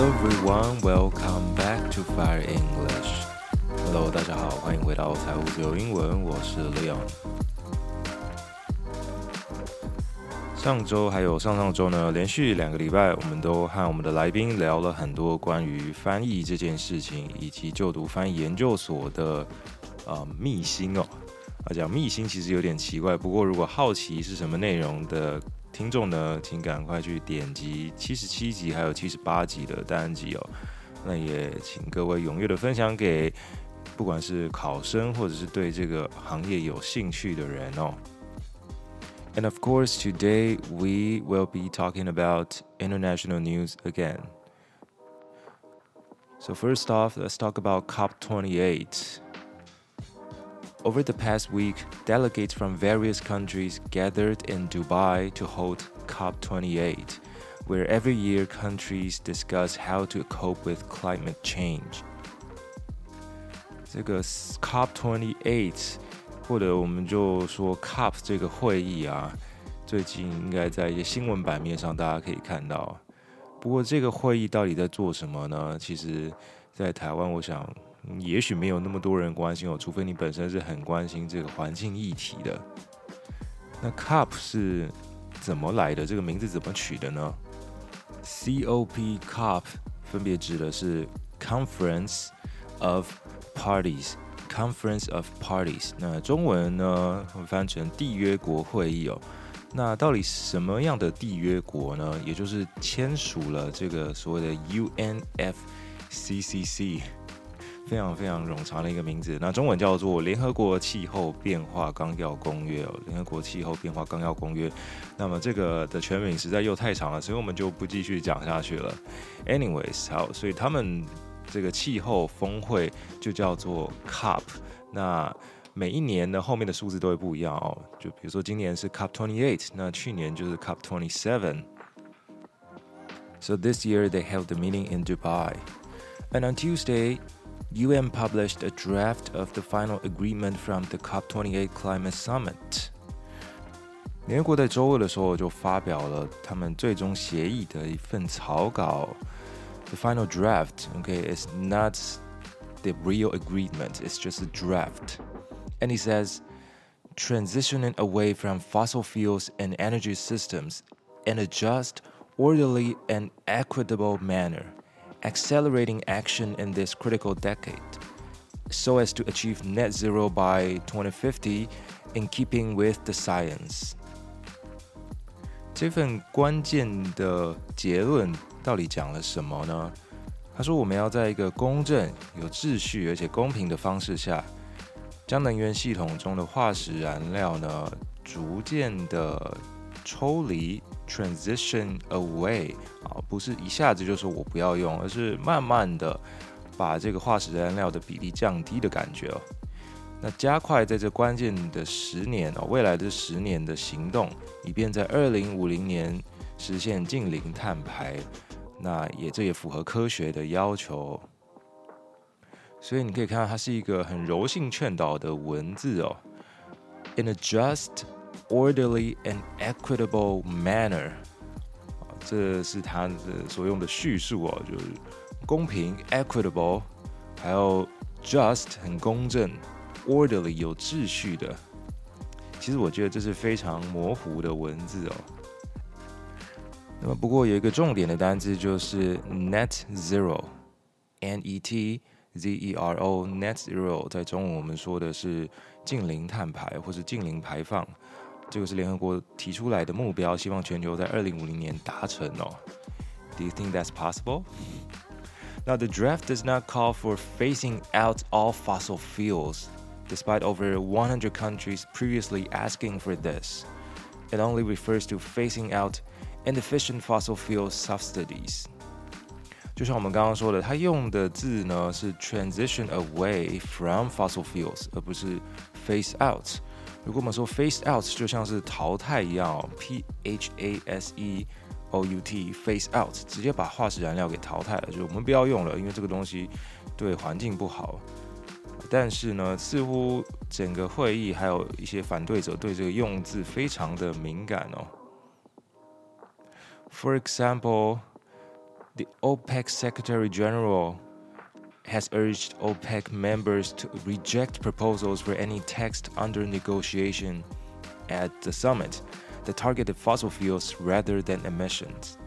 Hello everyone, welcome back to Fire English. Hello，大家好，欢迎回到财务自由英文，我是 Leon。上周还有上上周呢，连续两个礼拜，我们都和我们的来宾聊了很多关于翻译这件事情，以及就读翻译研究所的呃秘辛哦。啊，讲秘辛其实有点奇怪，不过如果好奇是什么内容的。听众呢，请赶快去点击七十七集还有七十八集的单集哦。那也请各位踊跃的分享给不管是考生或者是对这个行业有兴趣的人哦。And of course, today we will be talking about international news again. So first off, let's talk about COP28. Over the past week, delegates from various countries gathered in Dubai to hold COP28, where every year countries discuss how to cope with climate change. 这个 COP28，或者我们就说 COP 这个会议啊，最近应该在一些新闻版面上大家可以看到。不过这个会议到底在做什么呢？其实，在台湾，我想。 也许没有那么多人关心哦，除非你本身是很关心这个环境议题的。那 COP 是怎么来的？这个名字怎么取的呢？COP COP 分别指的是 Conference of Parties，Conference of Parties。那中文呢会翻成缔约国会议哦。那到底什么样的缔约国呢？也就是签署了这个所谓的 UNFCCC。非常非常冗长的一个名字，那中文叫做《联合国气候变化纲要公约》哦，《联合国气候变化纲要公约》。那么这个的全名实在又太长了，所以我们就不继续讲下去了。Anyways，好，所以他们这个气候峰会就叫做 COP。那每一年呢，后面的数字都会不一样哦。就比如说今年是 COP twenty eight，那去年就是 COP twenty seven。So this year they held the meeting in Dubai, and on Tuesday. UN published a draft of the final agreement from the COP28 climate summit。联合国在周二的时候就发表了他们最终协议的一份草稿。The final draft, okay, is not the real agreement. It's just a draft. And he says, transitioning away from fossil fuels and energy systems in a just, orderly, and equitable manner. Accelerating action in this critical decade, so as to achieve net zero by 2050, in keeping with the science. 这份关键的结论到底讲了什么呢？他说，我们要在一个公正、有秩序而且公平的方式下，将能源系统中的化石燃料呢，逐渐的抽离。 Transition away 啊，不是一下子就说我不要用，而是慢慢的把这个化石燃料的比例降低的感觉哦。那加快在这关键的十年哦，未来的十年的行动，以便在二零五零年实现近零碳排。那也这也符合科学的要求。所以你可以看到，它是一个很柔性劝导的文字哦。In a just Orderly and equitable manner，这是他的所用的叙述哦，就是公平 （equitable），还有 just 很公正，orderly 有秩序的。其实我觉得这是非常模糊的文字哦。那么不过有一个重点的单字就是 net zero，n e t z e r o，net zero，在中文我们说的是净零碳排或是净零排放。这个是联合国提出来的目标，希望全球在二零五零年达成哦。Do you think that's possible? Now, the draft does not call for phasing out all fossil fuels, despite over 100 countries previously asking for this. It only refers to phasing out inefficient fossil fuel subsidies. 就像我们刚刚说的，它用的字呢是 transition away from fossil fuels，而不是 phase out。 如果我们说 phase out 就像是淘汰一样哦，P H A S E O U T phase out 直接把化石燃料给淘汰了，就我们不要用了，因为这个东西对环境不好。但是呢，似乎整个会议还有一些反对者对这个用字非常的敏感哦。For example, The OPEC Secretary General has urged OPEC members to reject proposals for any text under negotiation at the summit that targeted fossil fuels rather than emissions.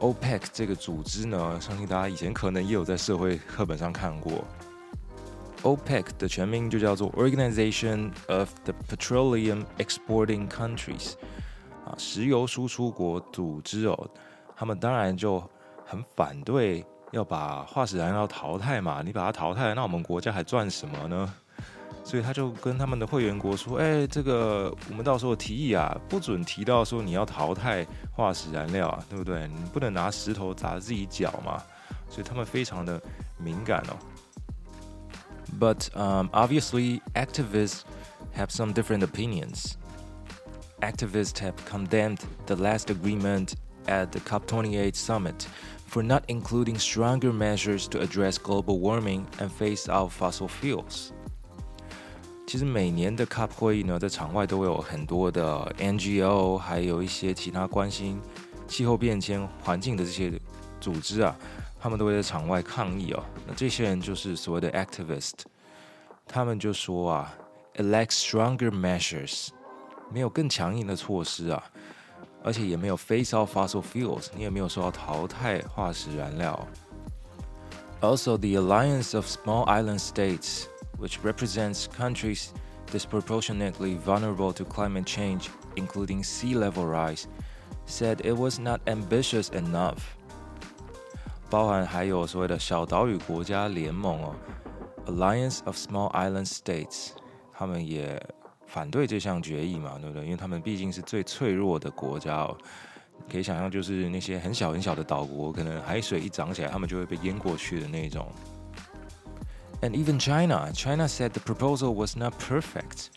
OPEC 这个组织呢，相信大家以前可能也有在社会课本上看过。OPEC 的全名就叫做 Organization of the Petroleum Exporting Countries，啊，石油输出国组织哦。他们当然就很反对 要把化石燃料淘汰嘛，你把它淘汰，那我们国家还赚什么呢？所以他就跟他们的会员国说：“哎，这个我们到时候提议啊，不准提到说你要淘汰化石燃料啊，对不对？你不能拿石头砸自己脚嘛。”所以他们非常的敏感哦。But um, obviously, activists have some different opinions. Activists have condemned the last agreement at the COP28 summit for not including stronger measures to address global warming and phase out fossil fuels. 其实每年的 COP 会议呢，在场外都会有很多的 NGO，还有一些其他关心气候变迁、环境的这些组织啊，他们都会在场外抗议哦。那这些人就是所谓的 activist，他们就说啊，it lacks stronger measures，没有更强硬的措施啊， 而且也没有 phase out fossil fuels，你也没有说要淘汰化石燃料。Also, the alliance of small island states. which represents countries disproportionately vulnerable to climate change, including sea level rise, said it was not ambitious enough. 包含还有所谓的小岛屿国家联盟哦，Alliance of Small Island States，他们也 反对这项决议嘛，对不对？因为他们毕竟是最脆弱的国家哦，可以想象，就是那些很小很小的岛国，可能海水一涨起来，他们就会被淹过去的那种。And even China, China said the proposal was not perfect,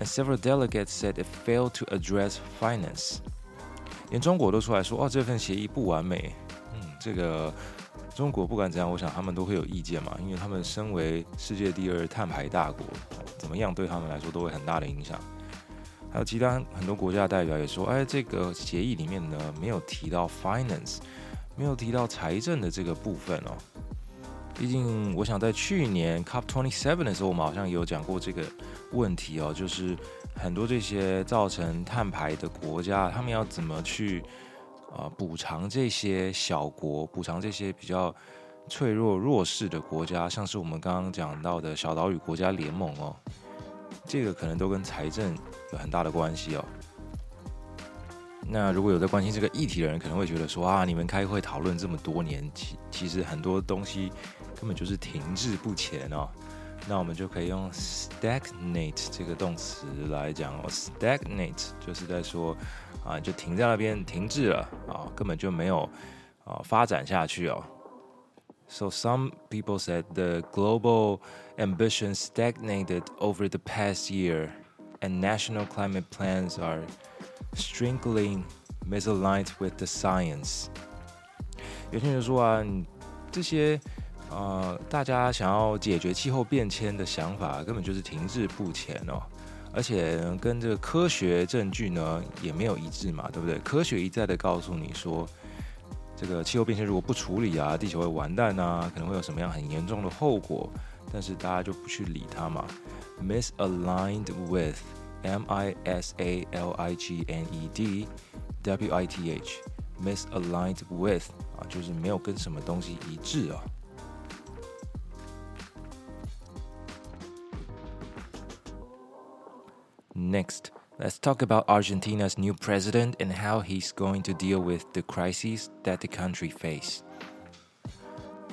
and several delegates said it failed to address finance. 连中国都出来说，哦，这份协议不完美。嗯，这个中国不管怎样，我想他们都会有意见嘛，因为他们身为世界第二碳排大国，怎么样对他们来说都会很大的影响。还有其他很多国家的代表也说，哎，这个协议里面呢，没有提到 finance，没有提到财政的这个部分哦。毕竟，我想在去年 COP27 的时候，我们好像也有讲过这个问题哦，就是很多这些造成碳排的国家，他们要怎么去啊补偿这些小国，补偿这些比较脆弱弱势的国家，像是我们刚刚讲到的小岛屿国家联盟哦，这个可能都跟财政有很大的关系哦。那如果有在关心这个议题的人，可能会觉得说啊，你们开会讨论这么多年，其其实很多东西根本就是停滞不前哦。那我们就可以用 stagnate 这个动词来讲哦，stagnate 就是在说啊，就停在那边，停滞了啊，根本就没有啊发展下去哦。So some people said the global ambition stagnated over the past year, and national climate plans are strangely misaligned with the science。有些人说啊，这些呃，大家想要解决气候变迁的想法根本就是停滞不前哦，而且跟这个科学证据呢也没有一致嘛，对不对？科学一再的告诉你说， 这个气候变迁如果不处理啊，地球会完蛋啊，可能会有什么样很严重的后果，但是大家就不去理它嘛，misaligned with。M I S A L I G N E D W I T H misaligned with 啊，就是没有跟什么东西一致啊。Next, let's talk about Argentina's new president and how he's going to deal with the crises that the country face.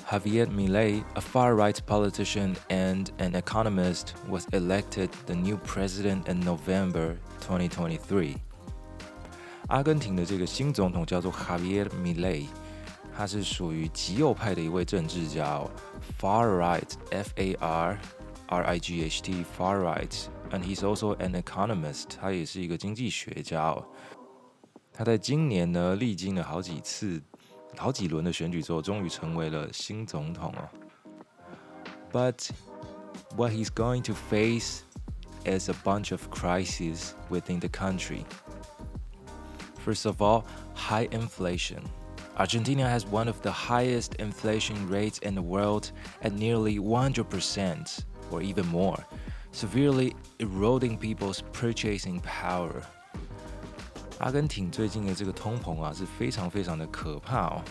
Javier Milei, a far-right politician and an economist, was elected the new president in November 2023. 阿根廷的这个新总统叫做 Javier Milei，他是属于极右派的一位政治家哦，far right，F-A-R-R-I-G-H-T far right，and he's also an economist，他也是一个经济学家哦。他在今年呢，历经了好几次。好几轮的选举之后，终于成为了新总统哦。But what he's going to face is a bunch of crises within the country. First of all, high inflation. Argentina has one of the highest inflation rates in the world at nearly 100% or even more, Severely eroding people's purchasing power. 阿根廷最近的这个通膨啊，是非常非常的可怕哦。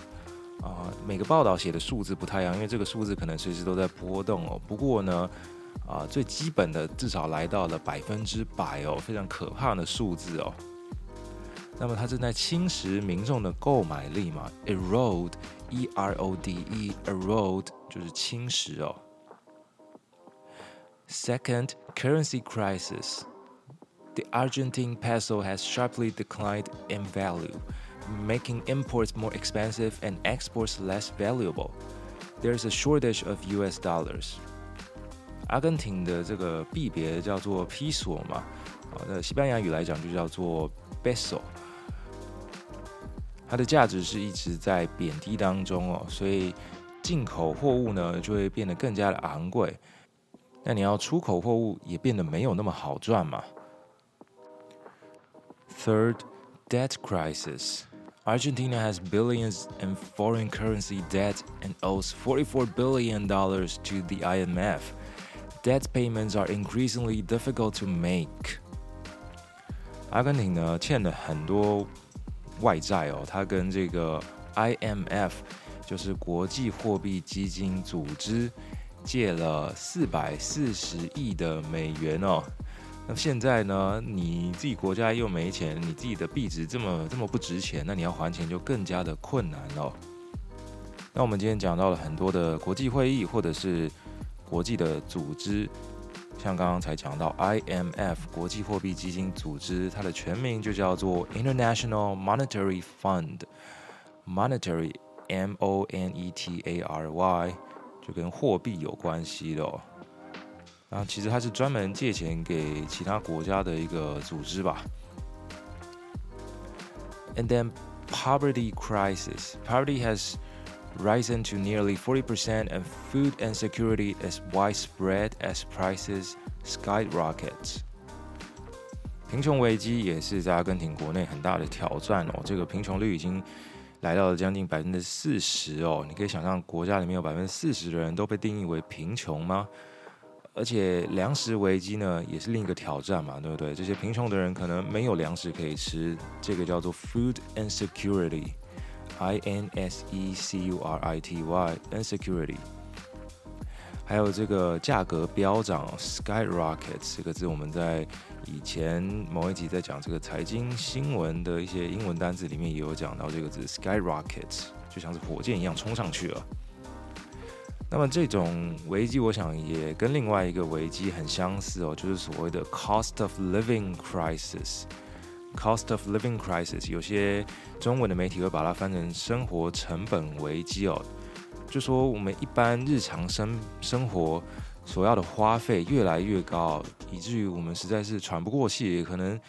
啊、每个报道写的数字不太一样，因为这个数字可能随时都在波动哦。不过呢，啊、最基本的至少来到了百分之百哦，非常可怕的数字哦。那么它正在侵蚀民众的购买力嘛？erode，e r o d e，erode 就是侵蚀哦。Second, currency crisis. The Argentine peso has sharply declined in value, making imports more expensive and exports less valuable. There is a shortage of U.S. dollars. 阿根廷的这个币别叫做披索嘛，啊，那西班牙语来讲就叫做 peso。它的价值是一直在贬低当中哦，所以进口货物呢就会变得更加的昂贵。 那你要出口货物也变得没有那么好赚嘛。Third, debt crisis. Argentina has billions in foreign currency debt and owes $44 billion to the IMF. Debt payments are increasingly difficult to make. 阿根廷呢欠了很多。外债哦，它跟这个 IMF 就是国际货币基金组织 借了四百四十亿的美元哦。那现在呢，你自己国家又没钱，你自己的币值这么这么不值钱，那你要还钱就更加的困难哦。那我们今天讲到了很多的国际会议或者是国际的组织。像刚刚才讲到 IMF 国际货币基金组织，它的全名就叫做 International Monetary Fund，Monetary M O N E T A R Y，就跟货币有关系的哦。啊，其实它是专门借钱给其他国家的一个组织吧。And then poverty crisis, poverty has risen to nearly 40%, and food insecurity is widespread as prices skyrocket. 贫穷危机也是在阿根廷国内很大的挑战哦。这个贫穷率已经来到了将近百分之四十哦。你可以想象，国家里面有百分之四十的人都被定义为贫穷吗？而且粮食危机呢，也是另一个挑战嘛，对不对？这些贫穷的人可能没有粮食可以吃，这个叫做 food insecurity。I N S E C U R I T Y，insecurity，还有这个价格飙涨，skyrocket 这个字我们在以前某一集在讲这个财经新闻的一些英文单字里面也有讲到这个字，skyrocket 就像是火箭一样冲上去了。那么这种危机，我想也跟另外一个危机很相似哦，就是所谓的 cost of living crisis。Cost of living crisis，有些中文的媒体会把它翻成生活成本危机哦，就说我们一般日常生生活所要的花费越来越高，以至于我们实在是喘不过气。可能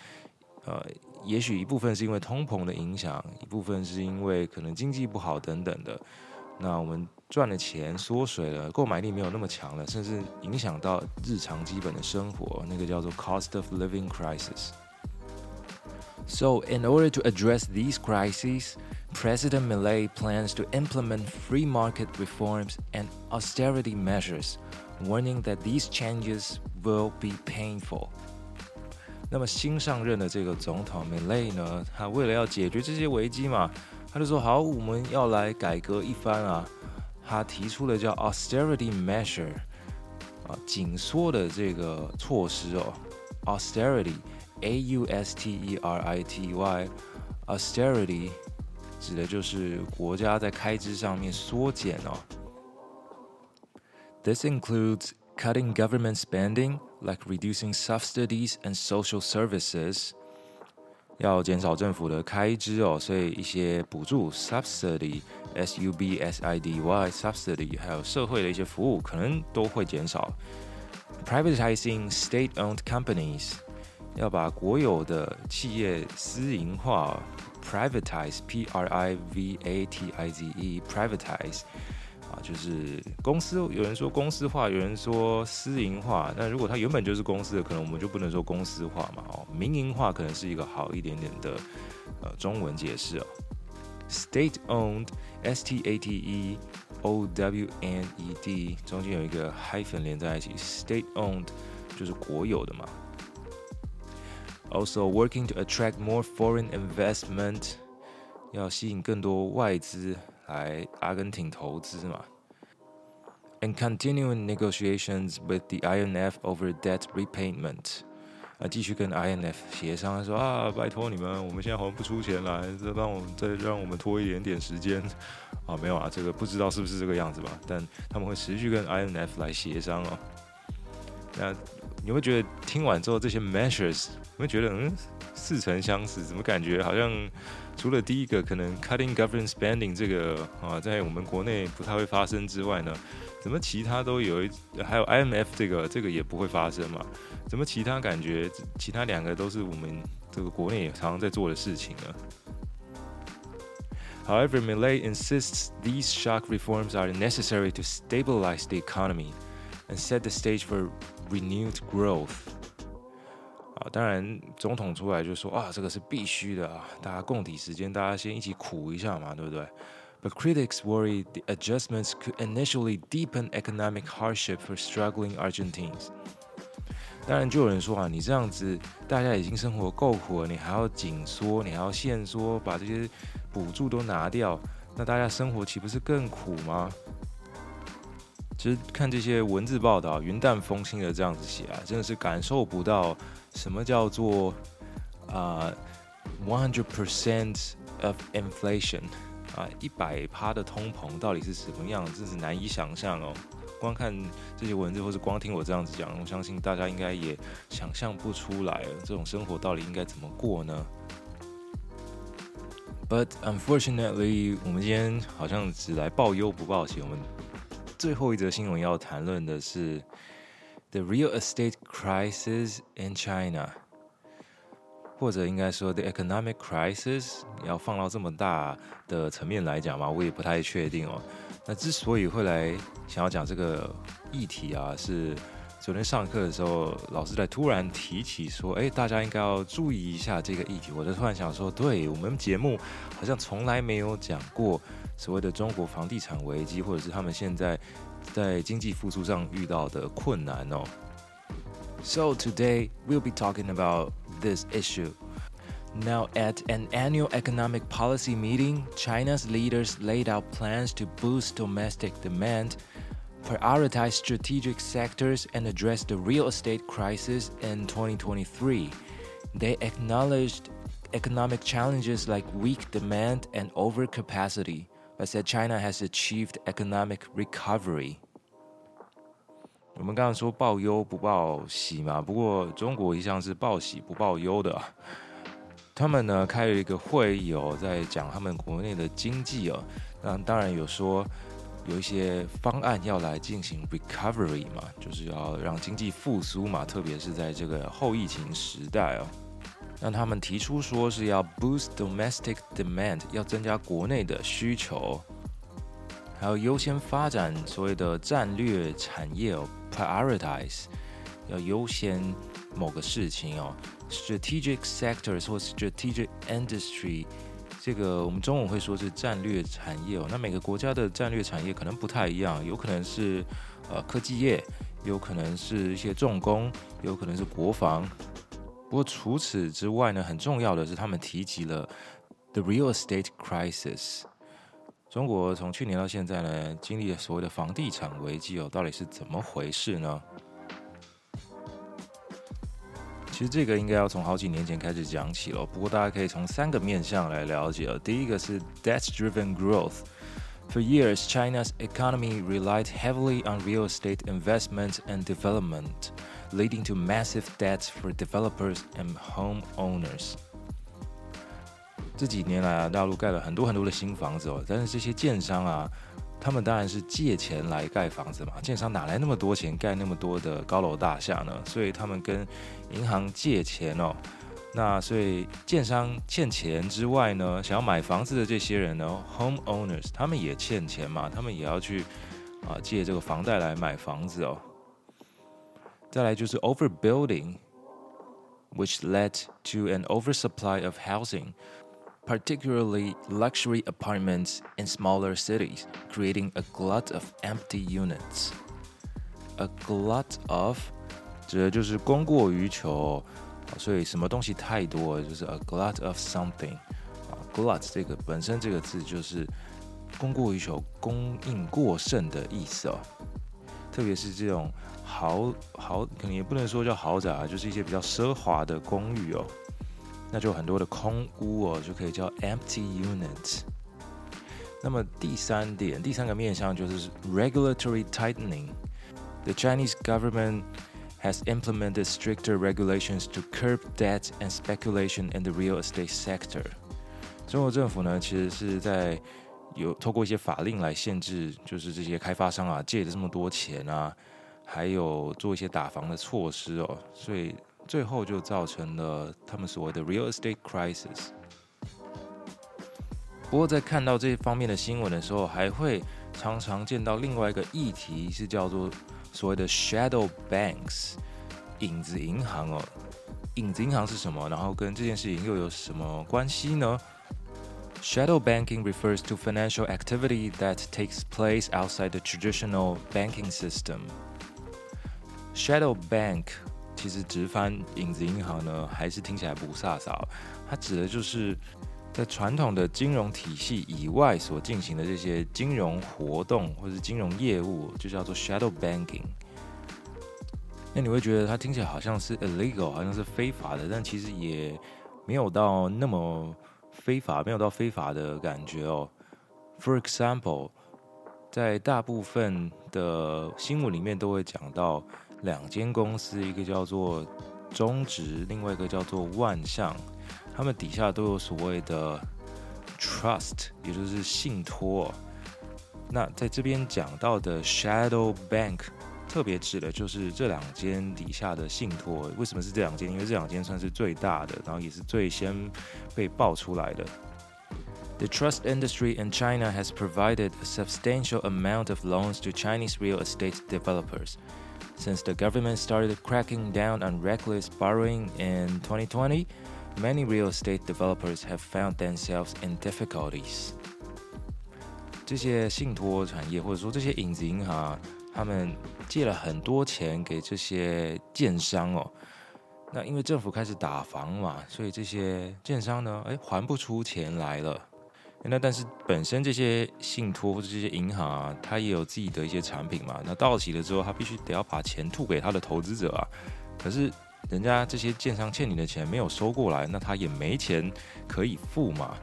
呃，也许一部分是因为通膨的影响，一部分是因为可能经济不好等等的。那我们赚的钱缩水了，购买力没有那么强了，甚至影响到日常基本的生活，那个叫做 cost of living crisis。So, in order to address these crises, President Milei plans to implement free market reforms and austerity measures, warning that these changes will be painful. 那么新上任的这个总统 Milei 呢，他为了要解决这些危机嘛，他就说好，我们要来改革一番啊。他提出了叫 austerity measure 啊，紧缩的这个措施哦，austerity。A U S T E R I T Y，austerity 指的就是国家在开支上面缩减哦。This includes cutting government spending, like reducing subsidies and social services。要减少政府的开支哦，所以一些补助 subsidy，S U B S I D Y，subsidy，还有社会的一些服务可能都会减少。Privatizing state-owned companies。要把国有的企业私营化，privatize，p r i v a t i z e，privatize， 啊，就是公司。有人说公司化，有人说私营化。那如果它原本就是公司的，可能我们就不能说公司化嘛。哦，民营化可能是一个好一点点的呃中文解释哦。State-owned，S T A T E O W N E D，中间有一个 hyphen 连在一起，State-owned 就是国有的嘛。Also working to attract more foreign investment，要吸引更多外资来阿根廷投资嘛。And continuing negotiations with the IMF over debt repayment。啊，继续跟 IMF 协商，说啊，拜托你们，我们现在好像不出钱来，再帮我们再让我们拖一点点时间。啊，没有啊，这个不知道是不是这个样子吧？但他们会持续跟 IMF 来协商哦。那你会觉得听完之后这些 measures，你会觉得嗯，似曾相识，怎么感觉好像除了第一个可能 cutting government spending 这个啊，在我们国内不太会发生之外呢？怎么其他都有一，还有 IMF 这个这个也不会发生嘛？怎么其他感觉其他两个都是我们这个国内也常常在做的事情呢？However, Milei insists these shock reforms are necessary to stabilize the economy and set the stage for renewed growth. 啊，当然总统出来就说啊，这个是必须的啊，大家共体时间，大家先一起苦一下嘛，对不对？But critics worry the adjustments could initially deepen economic hardship for struggling Argentines。当然，就有人说啊，你这样子，大家已经生活够苦了，你还要紧缩，你还要限缩，把这些补助都拿掉，那大家生活岂不是更苦吗？其实看这些文字报道，云淡风轻的这样子写啊，真的是感受不到什么叫做啊 one hundred percent of inflation。啊，一百趴的通膨到底是什么样？真是难以想象哦。光看这些文字，或是光听我这样子讲，我相信大家应该也想象不出来，这种生活到底应该怎么过呢？But unfortunately，我们今天好像只来报忧不报喜。我们最后一则新闻要谈论的是 The real estate crisis in China。或者应该说，the economic crisis 要放到这么大的层面来讲嘛，我也不太确定哦。那之所以会来想要讲这个议题啊，是昨天上课的时候，老师在突然提起说，哎，大家应该要注意一下这个议题。我就突然想说，对，我们节目好像从来没有讲过所谓的中国房地产危机，或者是他们现在在经济复苏上遇到的困难哦。So today we'll be talking about this issue. Now, at an annual economic policy meeting, China's leaders laid out plans to boost domestic demand, prioritize strategic sectors, and address the real estate crisis in 2023. They acknowledged economic challenges like weak demand and overcapacity, But said China has achieved economic recovery. 我们刚刚说报忧不报喜嘛，不过中国一向是报喜不报忧的。他们呢开了一个会议哦，在讲他们国内的经济哦，那当然有说有一些方案要来进行 recovery 嘛，就是要让经济复苏嘛，特别是在这个后疫情时代哦。那他们提出说是要 boost domestic demand，要增加国内的需求，还有优先发展所谓的战略产业。Prioritize 要优先某个事情哦，strategic sectors 或 strategic industry，这个我们中文会说是战略产业哦。那每个国家的战略产业可能不太一样，有可能是呃科技业，有可能是一些重工，有可能是国防。不过除此之外呢，很重要的是他们提及了 the real estate crisis。中国从去年到现在呢，经历了所谓的房地产危机哦，到底是怎么回事呢？其实这个应该要从好几年前开始讲起了，不过大家可以从三个面向来了解哦。第一个是 debt-driven growth。For years, China's economy relied heavily on real estate investment and development, Leading to massive debts for developers and homeowners. 这几年来啊，大陆盖了很多很多的新房子哦，但是这些建商啊，他们当然是借钱来盖房子嘛。建商哪来那么多钱盖那么多的高楼大厦呢？所以他们跟银行借钱哦。那所以建商欠钱之外呢，想要买房子的这些人呢，homeowners，他们也欠钱嘛，他们也要去啊借这个房贷来买房子哦。再来就是 overbuilding，which led to an oversupply of housing。 particularly luxury apartments in smaller cities, creating a glut of empty units. A glut of 指的就是供过于求，所以什么东西太多就是 a glut of something。啊，glut 这个本身这个字就是供过于求、供应过剩的意思哦。 特别是这种豪豪，可能也不能说叫豪宅啊，就是一些比较奢华的公寓哦。那就很多的空屋哦，就可以叫 empty unit。那么第三点，第三个面向就是 regulatory tightening。The Chinese government has implemented stricter regulations to curb debt and speculation in the real estate sector。中国政府呢，其实是在有透过一些法令来限制，就是这些开发商啊借的这么多钱啊，还有做一些打房的措施哦，所以。最后就造成了他们所谓的 real estate crisis。不过在看到这方面的新闻的时候，还会常常见到另外一个议题，是叫做所谓的 shadow banks，影子银行哦。影子银行是什么？然后跟这件事情又有什么关系呢 ？Shadow banking refers to financial activity that takes place outside the traditional banking system. Shadow bank 其实直翻影子银行呢，还是听起来不飒飒。它指的就是在传统的金融体系以外所进行的这些金融活动或者是金融业务，就叫做 shadow banking。那你会觉得它听起来好像是 illegal，好像是非法的，但其实也没有到那么 非法，没有到非法的感觉哦。For example，在大部分的新闻里面都会讲到。两间公司，一个叫做中植，另外一个叫做万象，他们底下都有所谓的 trust，也就是信托。那在这边讲到的 shadow bank，特别指的就是这两间底下的信托。为什么是这两间？因为这两间算是最大的，然后也是最先被爆出来的。The trust industry in China has provided a substantial amount of loans to Chinese real estate developers. Since the government started cracking down on reckless borrowing in 2020, many real estate developers have found themselves in difficulties. 这些信托产业或者说这些影子银行，他们 借了很多钱给这些建商哦。那因为政府开始打房嘛，所以这些建商呢，哎，还不出钱来了。那但是本身这些信托或者这些银行啊，它也有自己的一些产品嘛。那到期了之后，他必须得要把钱吐给他的投资者啊。可是人家这些建商欠你的钱没有收过来，那他也没钱可以付嘛。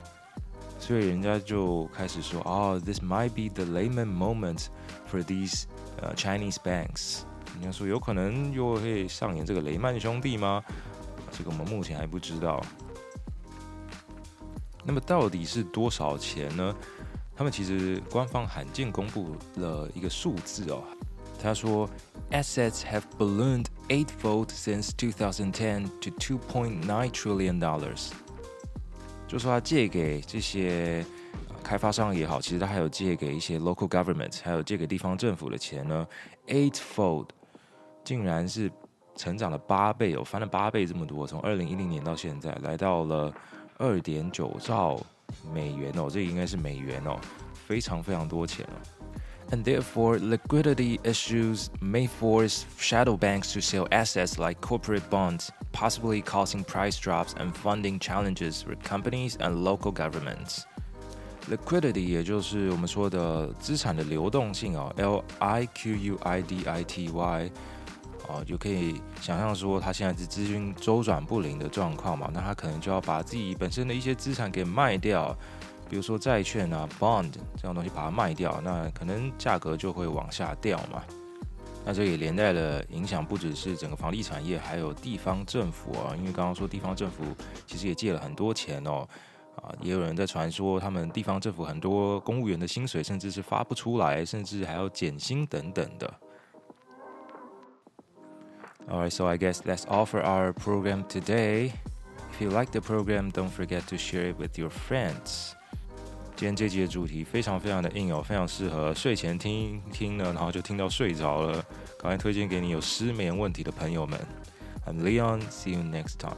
所以人家就开始说：“哦，this might be the Lehman moment for these 呃 Chinese banks。”人家说有可能又会上演这个雷曼兄弟吗？这个我们目前还不知道。那么到底是多少钱呢？他们其实官方罕见公布了一个数字哦。他说，assets have ballooned eightfold since 2010 to 2.9 trillion dollars。 就说他借给这些开发商也好，其实他还有借给一些 local government，还有借给地方政府的钱呢，eightfold，竟然是成长了八倍哦，翻了八倍这么多，从二零一零年到现在来到了。二点九兆美元哦，这应该是美元哦，非常非常多钱哦。And therefore, liquidity issues may force shadow banks to sell assets like corporate bonds, possibly causing price drops and funding challenges for companies and local governments. Liquidity 也就是我们说的资产的流动性哦，L I Q U I D I T Y。哦，就可以想象说，他现在是资金周转不灵的状况嘛，那他可能就要把自己本身的一些资产给卖掉， 比如说债券啊、bond 这样东西把它卖掉，那可能价格就会往下掉嘛。那这也连带了影响，不只是整个房地产业，还有地方政府啊，因为刚刚说地方政府其实也借了很多钱哦，啊，也有人在传说他们地方政府很多公务员的薪水甚至是发不出来，甚至还要减薪等等的。Alright, so I guess that's all for our program today. If you like the program, don't forget to share it with your friends. 今天这集的主题非常非常的硬哦，非常适合睡前听一听呢，然后就听到睡着了。赶快推荐给你有失眠问题的朋友们。I'm Leon, see you next time.